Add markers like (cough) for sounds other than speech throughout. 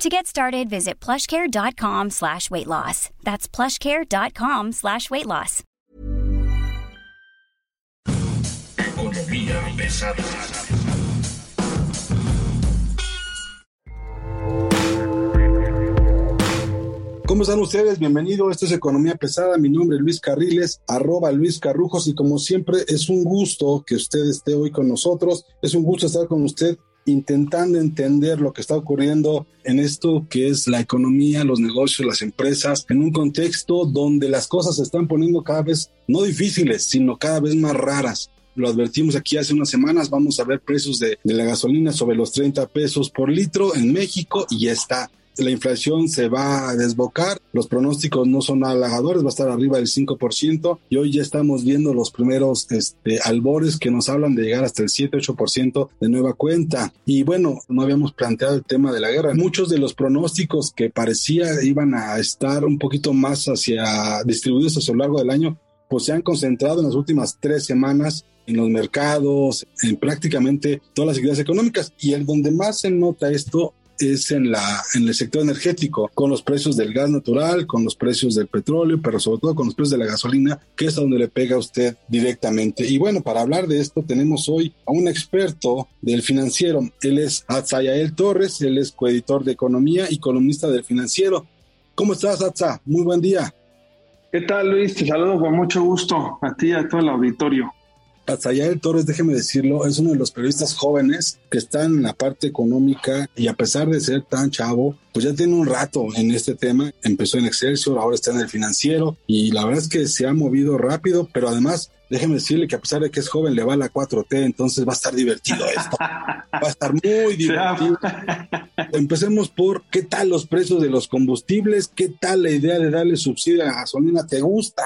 To get started, visit plushcare.com slash weight loss. That's plushcare.com slash weight loss. Economía pesada. ¿Cómo están ustedes? Bienvenido. Esto es Economía Pesada. Mi nombre es Luis Carriles, arroba Luis Carrujos. Y como siempre, es un gusto que usted esté hoy con nosotros. Es un gusto estar con usted intentando entender lo que está ocurriendo en esto que es la economía, los negocios, las empresas, en un contexto donde las cosas se están poniendo cada vez no difíciles, sino cada vez más raras. Lo advertimos aquí hace unas semanas, vamos a ver precios de, la gasolina sobre los 30 pesos por litro en México y ya está la inflación se va a desbocar, los pronósticos no son halagadores, va a estar arriba del 5% y hoy ya estamos viendo los primeros este, albores que nos hablan de llegar hasta el 7-8% de nueva cuenta. Y bueno, no habíamos planteado el tema de la guerra. Muchos de los pronósticos que parecía iban a estar un poquito más hacia distribuidos a lo largo del año, pues se han concentrado en las últimas tres semanas en los mercados, en prácticamente todas las actividades económicas. Y el donde más se nota esto es en, la, en el sector energético, con los precios del gas natural, con los precios del petróleo, pero sobre todo con los precios de la gasolina, que es a donde le pega a usted directamente. Y bueno, para hablar de esto tenemos hoy a un experto del financiero. Él es Atzayael Torres, él es coeditor de economía y columnista del financiero. ¿Cómo estás, Atza? Muy buen día. ¿Qué tal, Luis? Te saludo con mucho gusto a ti y a todo el auditorio. Atzayael Torres, déjeme decirlo, es uno de los periodistas jóvenes que están en la parte económica y a pesar de ser tan chavo, pues ya tiene un rato en este tema. Empezó en Excelsior, ahora está en el financiero y la verdad es que se ha movido rápido, pero además déjeme decirle que a pesar de que es joven le va a la 4T, entonces va a estar divertido esto. Va a estar muy (laughs) divertido. Empecemos por qué tal los precios de los combustibles, qué tal la idea de darle subsidio a la gasolina, ¿te gusta?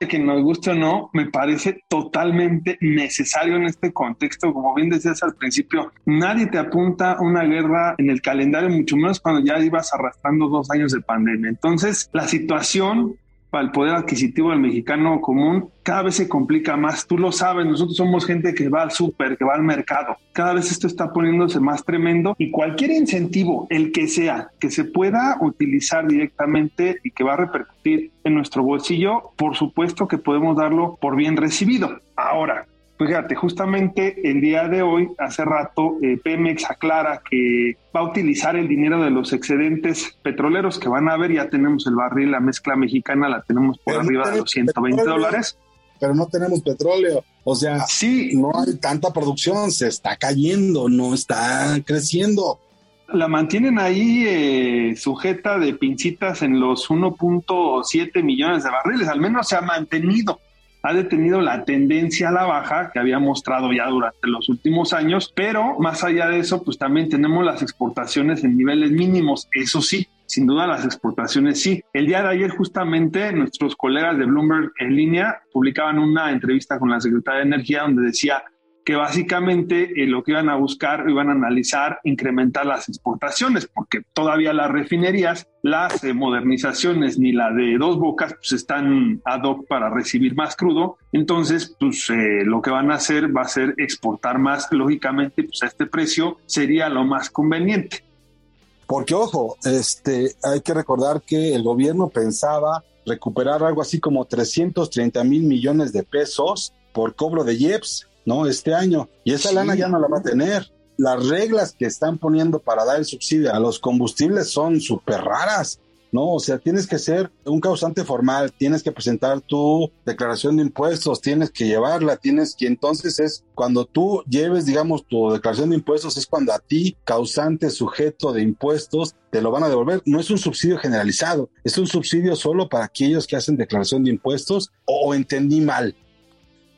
Que nos guste o no, me parece totalmente necesario en este contexto. Como bien decías al principio, nadie te apunta una guerra en el calendario, mucho menos cuando ya ibas arrastrando dos años de pandemia. Entonces, la situación el poder adquisitivo del mexicano común cada vez se complica más. Tú lo sabes, nosotros somos gente que va al súper, que va al mercado. Cada vez esto está poniéndose más tremendo y cualquier incentivo, el que sea, que se pueda utilizar directamente y que va a repercutir en nuestro bolsillo, por supuesto que podemos darlo por bien recibido. Ahora, Fíjate, justamente el día de hoy, hace rato, eh, Pemex aclara que va a utilizar el dinero de los excedentes petroleros que van a haber. Ya tenemos el barril, la mezcla mexicana la tenemos por arriba de los 120 dólares. Pero no tenemos petróleo. O sea, sí. no hay tanta producción, se está cayendo, no está creciendo. La mantienen ahí eh, sujeta de pincitas en los 1.7 millones de barriles, al menos se ha mantenido ha detenido la tendencia a la baja que había mostrado ya durante los últimos años, pero más allá de eso, pues también tenemos las exportaciones en niveles mínimos, eso sí. Sin duda las exportaciones sí. El día de ayer justamente nuestros colegas de Bloomberg en línea publicaban una entrevista con la Secretaría de Energía donde decía que básicamente eh, lo que iban a buscar, iban a analizar, incrementar las exportaciones, porque todavía las refinerías, las eh, modernizaciones ni la de dos bocas, pues están ad hoc para recibir más crudo. Entonces, pues eh, lo que van a hacer va a ser exportar más, lógicamente, pues a este precio sería lo más conveniente. Porque, ojo, este, hay que recordar que el gobierno pensaba recuperar algo así como 330 mil millones de pesos por cobro de IEPS ¿no? Este año. Y esa lana ya no la va a tener. Las reglas que están poniendo para dar el subsidio a los combustibles son súper raras. ¿no? O sea, tienes que ser un causante formal, tienes que presentar tu declaración de impuestos, tienes que llevarla, tienes que entonces es cuando tú lleves, digamos, tu declaración de impuestos, es cuando a ti, causante, sujeto de impuestos, te lo van a devolver. No es un subsidio generalizado, es un subsidio solo para aquellos que hacen declaración de impuestos o entendí mal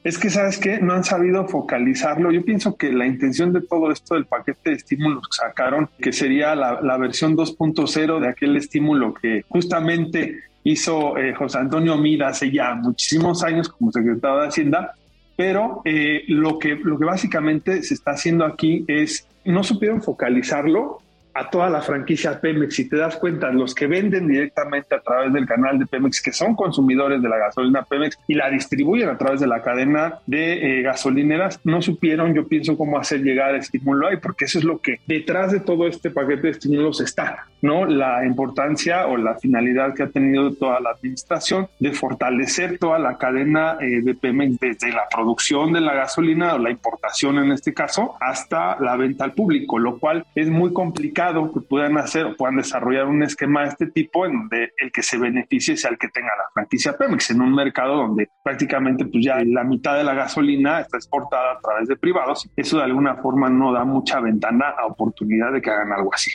es que, ¿sabes qué? No han sabido focalizarlo. Yo pienso que la intención de todo esto del paquete de estímulos que sacaron, que sería la, versión 2.0 de aquel estímulo que justamente hizo eh, José Antonio Mida hace ya muchísimos años como secretario de Hacienda, pero eh, lo, que, lo que básicamente se está haciendo aquí es, no supieron focalizarlo a toda la franquicia Pemex. Si te das cuenta, los que venden directamente a través del canal de Pemex, que son consumidores de la gasolina Pemex y la distribuyen a través de la cadena de eh, gasolineras, no supieron, yo pienso, cómo hacer llegar estímulo ahí, porque eso es lo que detrás de todo este paquete de estímulos está, ¿no? La importancia o la finalidad que ha tenido toda la administración de fortalecer toda la cadena eh, de Pemex desde la producción de la gasolina o la importación en este caso hasta la venta al público, lo cual es muy complicado que puedan hacer o puedan desarrollar un esquema de este tipo en donde el que se beneficie sea el que tenga la franquicia Pemex en un mercado donde prácticamente pues ya la mitad de la gasolina está exportada a través de privados. Eso de alguna forma no da mucha ventana a oportunidad de que hagan algo así.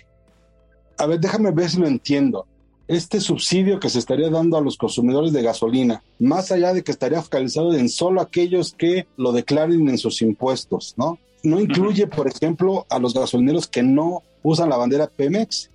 A ver, déjame ver si lo entiendo este subsidio que se estaría dando a los consumidores de gasolina, más allá de que estaría focalizado en solo aquellos que lo declaren en sus impuestos, ¿no? No incluye, por ejemplo, a los gasolineros que no usan la bandera Pemex.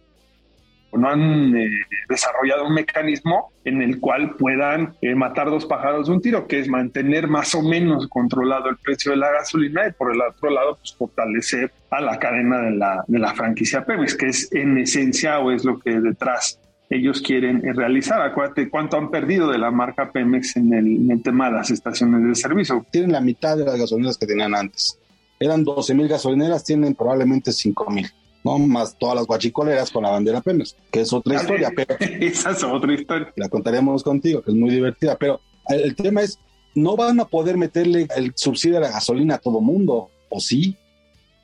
No han eh, desarrollado un mecanismo en el cual puedan eh, matar dos pájaros de un tiro, que es mantener más o menos controlado el precio de la gasolina y por el otro lado, pues fortalecer a la cadena de la, de la franquicia Pemex, que es en esencia o es lo que detrás ellos quieren eh, realizar. Acuérdate cuánto han perdido de la marca Pemex en el, en el tema de las estaciones de servicio. Tienen la mitad de las gasolineras que tenían antes. Eran 12 mil gasolineras, tienen probablemente 5 mil. ¿No? Más todas las guachicoleras con la bandera Pemex, que es otra historia, pero... (laughs) Esa es otra historia. La contaremos contigo, que es muy divertida, pero el tema es, no van a poder meterle el subsidio a la gasolina a todo mundo, ¿o sí?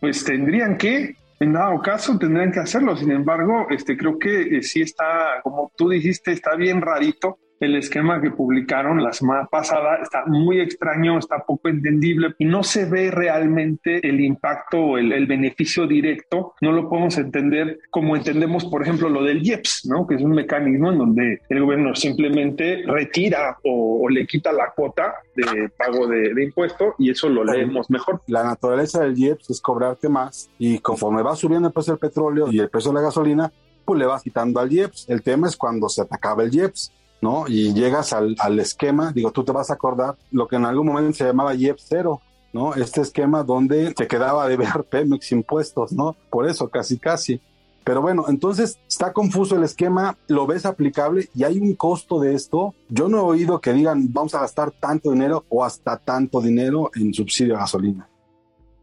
Pues tendrían que, en dado caso tendrían que hacerlo, sin embargo, este, creo que eh, sí está, como tú dijiste, está bien rarito el esquema que publicaron la semana pasada está muy extraño, está poco entendible y no se ve realmente el impacto o el, beneficio directo. No lo podemos entender como entendemos, por ejemplo, lo del IEPS, ¿no? que es un mecanismo en donde el gobierno simplemente retira o, le quita la cuota de pago de, de impuesto y eso lo leemos mejor. La naturaleza del IEPS es cobrarte más y conforme va subiendo el precio del petróleo y el precio de la gasolina, pues le vas quitando al IEPS. El tema es cuando se te acaba el IEPS ¿no? Y llegas al, al, esquema, digo, tú te vas a acordar lo que en algún momento se llamaba IEP cero, ¿no? Este esquema donde se quedaba de (laughs) ver Pemex impuestos, ¿no? Por eso, casi, casi. Pero bueno, entonces está confuso el esquema, lo ves aplicable y hay un costo de esto. Yo no he oído que digan vamos a gastar tanto dinero o hasta tanto dinero en subsidio a gasolina.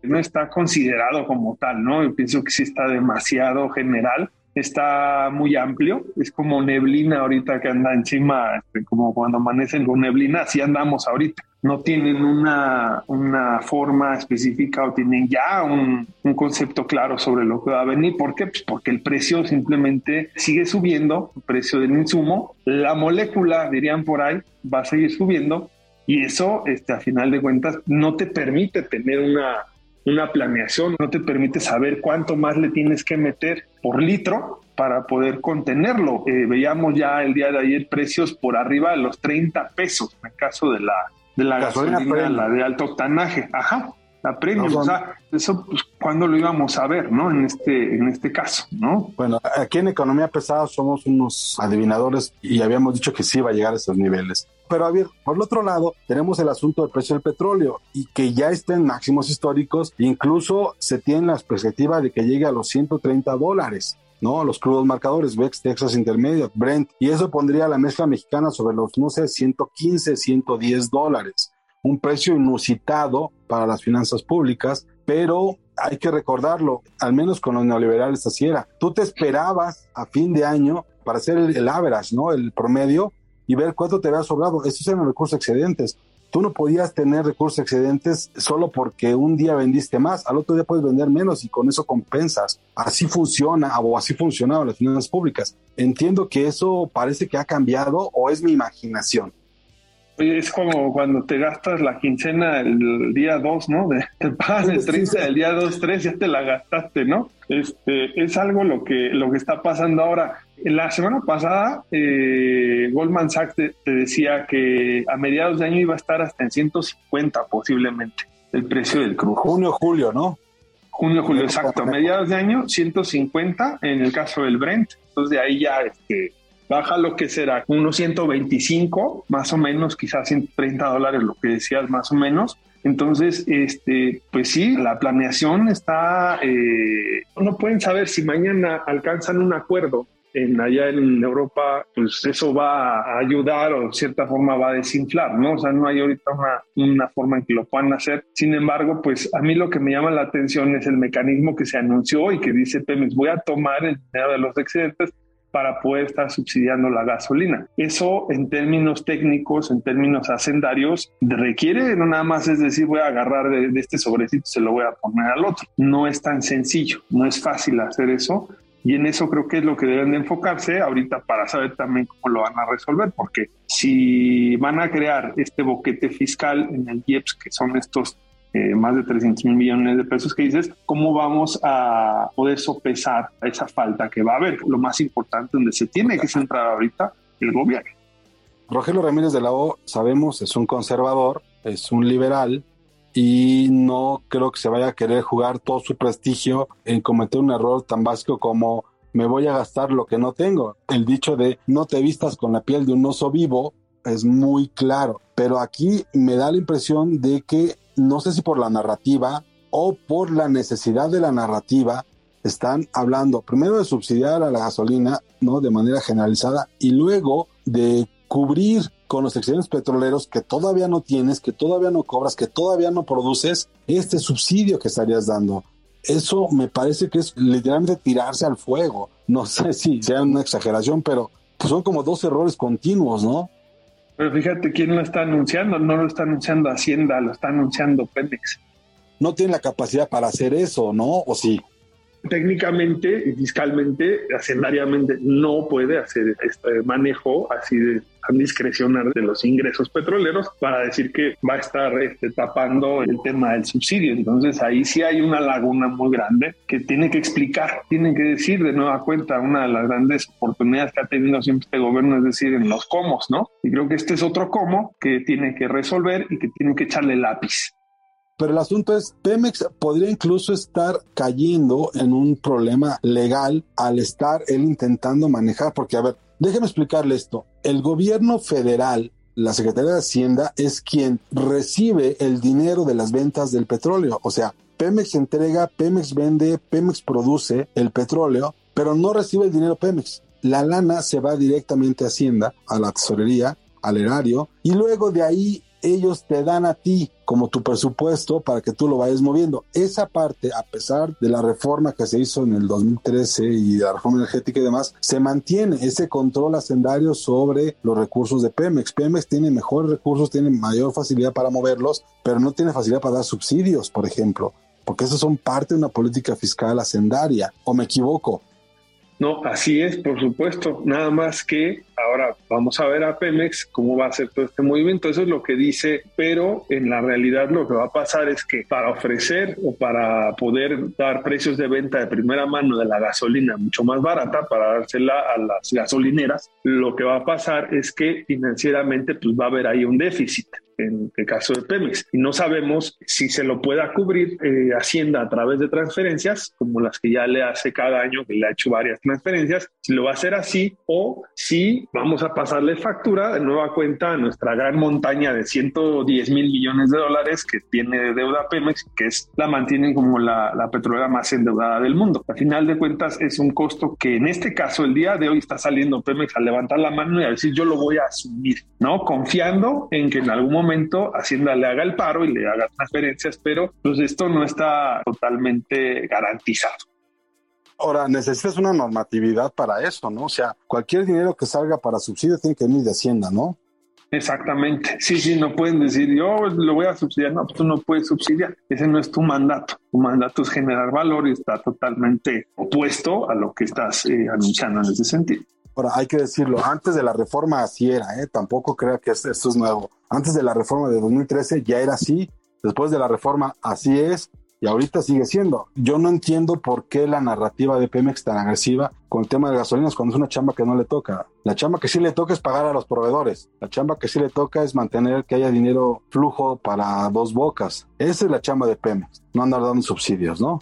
No está considerado como tal, ¿no? Yo pienso que sí está demasiado general está muy amplio, es como neblina ahorita que anda encima, este, como cuando amanecen con neblina, así andamos ahorita. No tienen una, una forma específica o tienen ya un, un, concepto claro sobre lo que va a venir. ¿Por qué? Pues porque el precio simplemente sigue subiendo, el precio del insumo, la molécula, dirían por ahí, va a seguir subiendo y eso, este, a final de cuentas, no te permite tener una una planeación, no te permite saber cuánto más le tienes que meter por litro para poder contenerlo. Eh, veíamos ya el día de ayer precios por arriba de los 30 pesos en el caso de la, de la gasolina, la de alto octanaje. Ajá, la premium. o sea, eso, pues, ¿cuándo lo íbamos a ver, no? En este, en este caso, ¿no? Bueno, aquí en Economía Pesada somos unos adivinadores y habíamos dicho que sí iba a llegar a esos niveles. Pero a ver, por el otro lado, tenemos el asunto del precio del petróleo y que ya está en máximos históricos, incluso se tiene la perspectiva de que llegue a los 130 dólares. ¿no? Los crudos marcadores, VEX, Texas Intermediate, Brent, y eso pondría la mezcla mexicana sobre los, no sé, 115, 110 dólares un precio inusitado para las finanzas públicas, pero hay que recordarlo, al menos con los neoliberales así era. Tú te esperabas a fin de año para hacer el, average, ¿no? El promedio y ver cuánto te había sobrado. Estos eran recursos excedentes. Tú no podías tener recursos excedentes solo porque un día vendiste más, al otro día puedes vender menos y con eso compensas. Así funciona o así funcionaban las finanzas públicas. Entiendo que eso parece que ha cambiado o es mi imaginación es como cuando te gastas la quincena el día 2, ¿no? De, te pagan el 30 del día 2, 3, ya te la gastaste, ¿no? Este, es algo lo que, lo que está pasando ahora. La semana pasada, eh, Goldman Sachs te, decía que a mediados de año iba a estar hasta en 150 posiblemente el precio del crudo. Junio, julio, ¿no? Junio, julio, exacto. A mediados de año, 150 en el caso del Brent. Entonces de ahí ya este, baja lo que será unos 125, más o menos, quizás 130 dólares, lo que decías más o menos. Entonces, este, pues sí, la planeación está, eh, no pueden saber si mañana alcanzan un acuerdo en allá en Europa, pues eso va a ayudar o de cierta forma va a desinflar, ¿no? O sea, no hay ahorita una, una forma en que lo puedan hacer. Sin embargo, pues a mí lo que me llama la atención es el mecanismo que se anunció y que dice Pemex, voy a tomar el dinero de los excedentes para poder estar subsidiando la gasolina. Eso en términos técnicos, en términos hacendarios, requiere no nada más es decir voy a agarrar de, de este sobrecito y se lo voy a poner al otro. No es tan sencillo, no es fácil hacer eso y en eso creo que es lo que deben de enfocarse ahorita para saber también cómo lo van a resolver, porque si van a crear este boquete fiscal en el IEPS, que son estos eh, más de 300 mil millones de pesos que dices, ¿cómo vamos a poder sopesar esa falta que va a haber? Lo más importante donde se tiene que centrar ahorita el gobierno. Rogelio Ramírez de la O, sabemos, es un conservador, es un liberal, y no creo que se vaya a querer jugar todo su prestigio en cometer un error tan básico como me voy a gastar lo que no tengo. El dicho de no te vistas con la piel de un oso vivo es muy claro, pero aquí me da la impresión de que no sé si por la narrativa o por la necesidad de la narrativa están hablando primero de subsidiar a la gasolina, ¿no? De manera generalizada y luego de cubrir con los excedentes petroleros que todavía no tienes, que todavía no cobras, que todavía no produces, este subsidio que estarías dando. Eso me parece que es literalmente tirarse al fuego. No (laughs) sé si sea una exageración, pero pues son como dos errores continuos, ¿no? Pero fíjate quién lo está anunciando, no lo está anunciando Hacienda, lo está anunciando Pemex. No tiene la capacidad para hacer eso, ¿no? ¿O sí? Técnicamente y fiscalmente, hacendariamente, no puede hacer este manejo así de discrecional de los ingresos petroleros para decir que va a estar este, tapando el tema del subsidio. Entonces ahí sí hay una laguna muy grande que tiene que explicar, tiene que decir de nueva cuenta una de las grandes oportunidades que ha tenido siempre este gobierno, es decir, en los comos, ¿no? Y creo que este es otro como que tiene que resolver y que tiene que echarle lápiz. Pero el asunto es, Pemex podría incluso estar cayendo en un problema legal al estar él intentando manejar, porque a ver, déjeme explicarle esto. El gobierno federal, la Secretaría de Hacienda, es quien recibe el dinero de las ventas del petróleo. O sea, Pemex entrega, Pemex vende, Pemex produce el petróleo, pero no recibe el dinero Pemex. La lana se va directamente a Hacienda, a la tesorería, al erario, y luego de ahí ellos te dan a ti como tu presupuesto para que tú lo vayas moviendo. Esa parte, a pesar de la reforma que se hizo en el 2013 y la reforma energética y demás, se mantiene ese control hacendario sobre los recursos de Pemex. Pemex tiene mejores recursos, tiene mayor facilidad para moverlos, pero no tiene facilidad para dar subsidios, por ejemplo, porque esos son parte de una política fiscal hacendaria. ¿O me equivoco? No, así es, por supuesto. Nada más que ahora vamos a ver a Pemex cómo va a hacer todo este movimiento. Eso es lo que dice, pero en la realidad lo que va a pasar es que para ofrecer o para poder dar precios de venta de primera mano de la gasolina mucho más barata para dársela a las gasolineras, lo que va a pasar es que financieramente pues va a haber ahí un déficit en el caso de Pemex. Y no sabemos si se lo pueda cubrir eh, Hacienda a través de transferencias, como las que ya le hace cada año, que le ha hecho varias transferencias, si lo va a hacer así o si vamos a pasarle factura de nueva cuenta a nuestra gran montaña de 110 mil millones de dólares que tiene de deuda Pemex, que es la mantienen como la, la petrolera más endeudada del mundo. Al final de cuentas es un costo que en este caso el día de hoy está saliendo Pemex a levantar la mano y a decir yo lo voy a asumir, ¿no? Confiando en que en algún momento Hacienda le haga el paro y le haga transferencias, pero pues esto no está totalmente garantizado. Ahora, necesitas una normatividad para eso, ¿no? O sea, cualquier dinero que salga para subsidio tiene que venir de Hacienda, ¿no? Exactamente. Sí, sí, no pueden decir yo lo voy a subsidiar. No, tú no puedes subsidiar. Ese no es tu mandato. Tu mandato es generar valor y está totalmente opuesto a lo que estás eh, anunciando en ese sentido. Ahora, hay que decirlo, antes de la reforma así era, ¿eh? tampoco crea que esto es nuevo. Antes de la reforma de 2013 ya era así, después de la reforma así es, y ahorita sigue siendo. Yo no entiendo por qué la narrativa de Pemex tan agresiva con el tema de gasolinas cuando es una chamba que no le toca. La chamba que sí le toca es pagar a los proveedores. La chamba que sí le toca es mantener que haya dinero flujo para dos bocas. Esa es la chamba de Pemex, no andar dando subsidios, ¿no?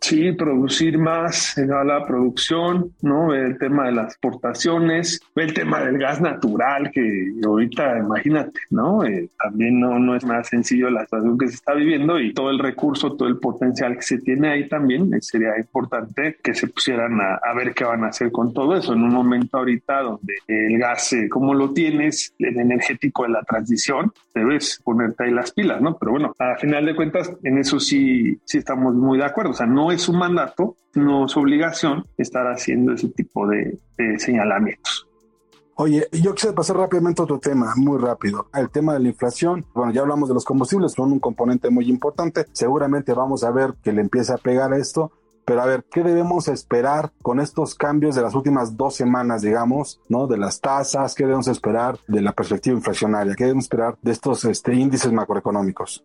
Sí, producir más, a la producción, ¿no? El tema de las exportaciones, el tema del gas natural, que ahorita, imagínate, ¿no? Eh, también no, no es más sencillo la situación que se está viviendo y todo el recurso, todo el potencial que se tiene ahí también, eh, sería importante que se pusieran a, a, ver qué van a hacer con todo eso en un momento ahorita donde el gas, eh, como lo tienes, el energético de la transición, debes ponerte ahí las pilas, ¿no? Pero bueno, a final de cuentas, en eso sí, sí estamos muy de acuerdo, o sea, no es un mandato, no es obligación estar haciendo ese tipo de, señalamientos. Oye, yo quisiera pasar rápidamente a otro tema, muy rápido. El tema de la inflación. Bueno, ya hablamos de los combustibles, son un componente muy importante. Seguramente vamos a ver que le empieza a pegar esto. Pero a ver, ¿qué debemos esperar con estos cambios de las últimas dos semanas, digamos, ¿no? De las tasas, ¿qué debemos esperar de la perspectiva inflacionaria? ¿Qué debemos esperar de estos este, índices macroeconómicos?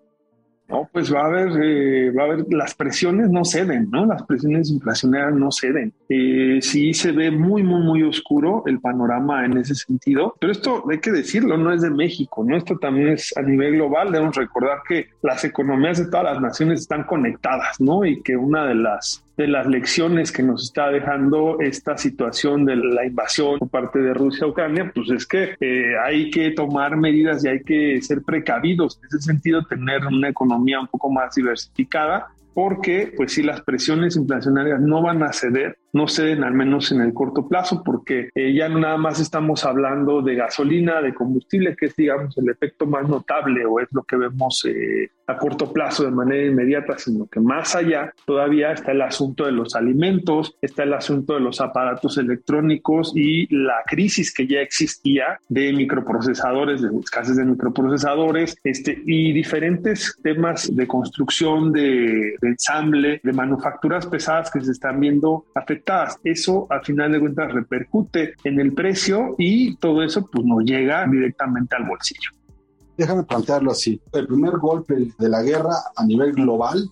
No, pues va a haber, eh, va a haber, las presiones no ceden, ¿no? Las presiones inflacionarias no ceden. Eh, sí se ve muy, muy, muy oscuro el panorama en ese sentido, pero esto hay que decirlo, no es de México, ¿no? Esto también es a nivel global. Debemos recordar que las economías de todas las naciones están conectadas, ¿no? Y que una de las de las lecciones que nos está dejando esta situación de la invasión por parte de Rusia a Ucrania, pues es que eh, hay que tomar medidas y hay que ser precavidos. En ese sentido, tener una economía un poco más diversificada porque pues si las presiones inflacionarias no van a ceder, no ceden al menos en el corto plazo, porque eh, ya nada más estamos hablando de gasolina, de combustible, que es digamos el efecto más notable o es lo que vemos eh, a corto plazo de manera inmediata, sino que más allá todavía está el asunto de los alimentos, está el asunto de los aparatos electrónicos y la crisis que ya existía de microprocesadores, de escasez de microprocesadores, este, y diferentes temas de construcción, de, de ensamble, de manufacturas pesadas que se están viendo afectadas. Eso al final de cuentas repercute en el precio y todo eso pues nos llega directamente al bolsillo. Déjame plantearlo así. El primer golpe de la guerra a nivel global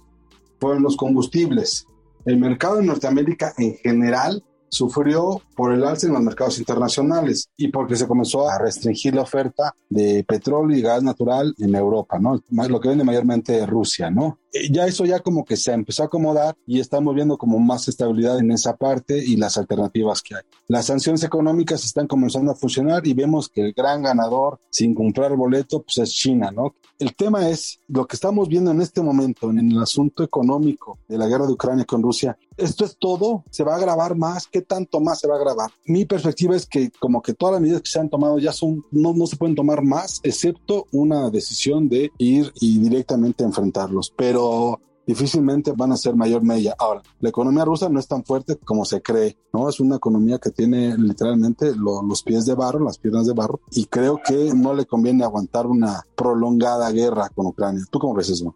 fueron los combustibles. El mercado en Norteamérica en general sufrió por el alza en los mercados internacionales y porque se comenzó a restringir la oferta de petróleo y gas natural en Europa, ¿no? Lo que vende mayormente Rusia, ¿no? Eh, ya eso ya como que se empezó a acomodar y estamos viendo como más estabilidad en esa parte y las alternativas que hay. Las sanciones económicas están comenzando a funcionar y vemos que el gran ganador sin comprar boleto pues es China, ¿no? El tema es lo que estamos viendo en este momento en el asunto económico de la guerra de Ucrania con Rusia. Esto es todo, se va a grabar más, ¿qué tanto más se va a grabar? Mi perspectiva es que como que todas las medidas que se han tomado ya son, no, no se pueden tomar más, excepto una decisión de ir y directamente enfrentarlos. Pero difícilmente van a ser mayor mella. Ahora, la economía rusa no es tan fuerte como se cree, ¿no? Es una economía que tiene literalmente los pies de barro, las piernas de barro, y creo que no le conviene aguantar una prolongada guerra con Ucrania. ¿Tú cómo ves eso?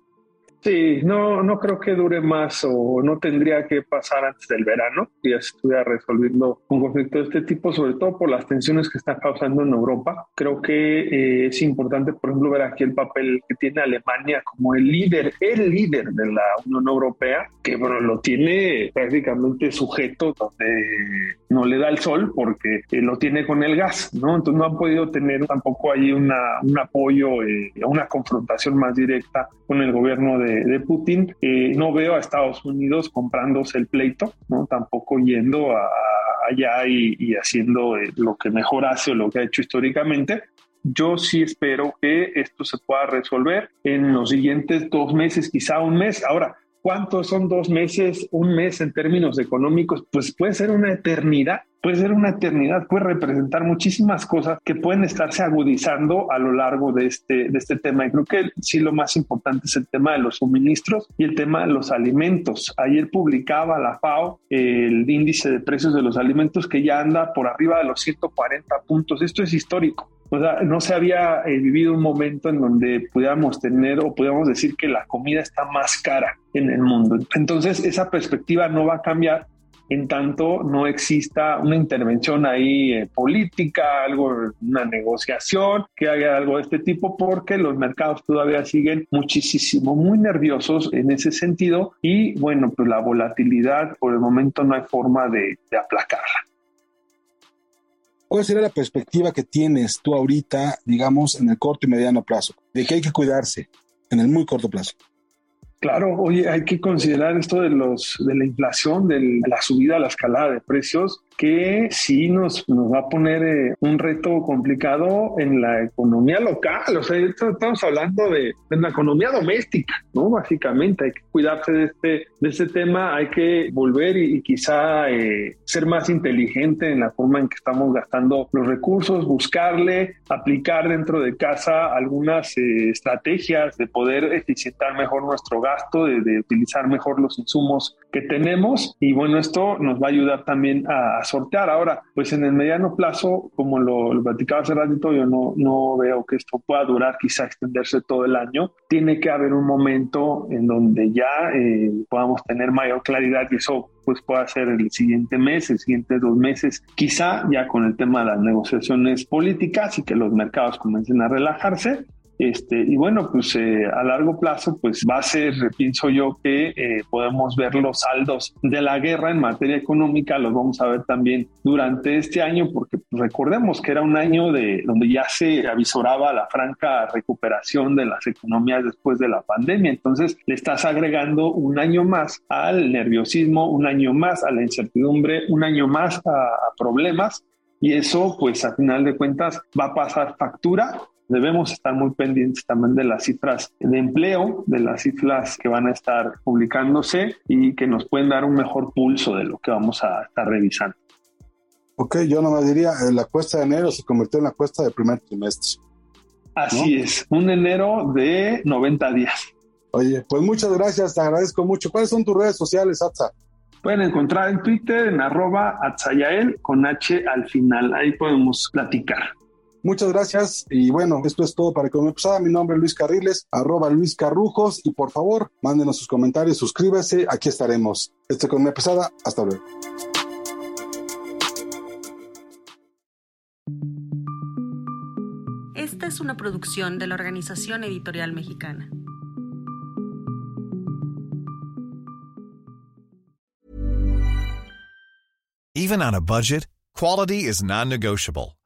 Sí, no, no creo que dure más o no tendría que pasar antes del verano. Ya se estuviera resolviendo un conflicto de este tipo, sobre todo por las tensiones que está causando en Europa. Creo que eh, es importante, por ejemplo, ver aquí el papel que tiene Alemania como el líder, el líder de la Unión Europea, que bueno, lo tiene prácticamente sujeto donde no le da el sol porque eh, lo tiene con el gas, ¿no? Entonces no han podido tener tampoco ahí una, un apoyo, eh, una confrontación más directa con el gobierno de de, Putin. Eh, no veo a Estados Unidos comprándose el pleito, ¿no? Tampoco yendo allá y, haciendo eh, lo que mejor hace o lo que ha hecho históricamente. Yo sí espero que esto se pueda resolver en los siguientes dos meses, quizá un mes. Ahora, ¿cuántos son dos meses, un mes en términos económicos? Pues puede ser una eternidad puede ser una eternidad, puede representar muchísimas cosas que pueden estarse agudizando a lo largo de este, de este tema. Y creo que sí lo más importante es el tema de los suministros y el tema de los alimentos. Ayer publicaba la FAO el índice de precios de los alimentos que ya anda por arriba de los 140 puntos. Esto es histórico. O sea, no se había eh, vivido un momento en donde pudiéramos tener o pudiéramos decir que la comida está más cara en el mundo. Entonces, esa perspectiva no va a cambiar en tanto no exista una intervención ahí eh, política, algo, una negociación, que haga algo de este tipo, porque los mercados todavía siguen muchísimo, muy nerviosos en ese sentido y bueno, pues la volatilidad por el momento no hay forma de, de aplacarla. ¿Cuál sería la perspectiva que tienes tú ahorita, digamos, en el corto y mediano plazo? ¿De qué hay que cuidarse en el muy corto plazo? Claro, oye, hay que considerar esto de los de la inflación, de la subida la escalada de precios que sí nos, nos va a poner eh, un reto complicado en la economía local. O sea, estamos hablando de, de, la economía doméstica, ¿no? Básicamente hay que cuidarse de este, de este tema, hay que volver y, y quizá eh, ser más inteligente en la forma en que estamos gastando los recursos, buscarle, aplicar dentro de casa algunas eh, estrategias de poder eficientar mejor nuestro gasto, de, de utilizar mejor los insumos que tenemos. Y bueno, esto nos va a ayudar también a sortear. Ahora, pues en el mediano plazo, como lo, lo platicaba hace ratito, yo no, no veo que esto pueda durar, quizá extenderse todo el año. Tiene que haber un momento en donde ya eh, podamos tener mayor claridad y eso pues pueda ser el siguiente mes, el siguiente dos meses, quizá ya con el tema de las negociaciones políticas y que los mercados comiencen a relajarse este, y bueno, pues eh, a largo plazo, pues va a ser, pienso yo, que eh, podemos ver los saldos de la guerra en materia económica, los vamos a ver también durante este año, porque recordemos que era un año de donde ya se avisoraba la franca recuperación de las economías después de la pandemia. Entonces, le estás agregando un año más al nerviosismo, un año más a la incertidumbre, un año más a, a problemas. Y eso, pues a final de cuentas, va a pasar factura Debemos estar muy pendientes también de las cifras de empleo, de las cifras que van a estar publicándose y que nos pueden dar un mejor pulso de lo que vamos a estar revisando. Ok, yo nomás diría, eh, la cuesta de enero se convirtió en la cuesta del primer trimestre. Así ¿no? es, un enero de 90 días. Oye, pues muchas gracias, te agradezco mucho. ¿Cuáles son tus redes sociales, Atza? Pueden encontrar en Twitter en arroba atzayael con H al final. Ahí podemos platicar. Muchas gracias y bueno, esto es todo para Economía Pesada. Mi nombre es Luis Carriles, arroba Luis Carrujos y por favor, mándenos sus comentarios, suscríbase, aquí estaremos. Esto es Economía Pesada, hasta luego. Esta es una producción de la Organización Editorial Mexicana. Even on a budget, quality is non-negotiable.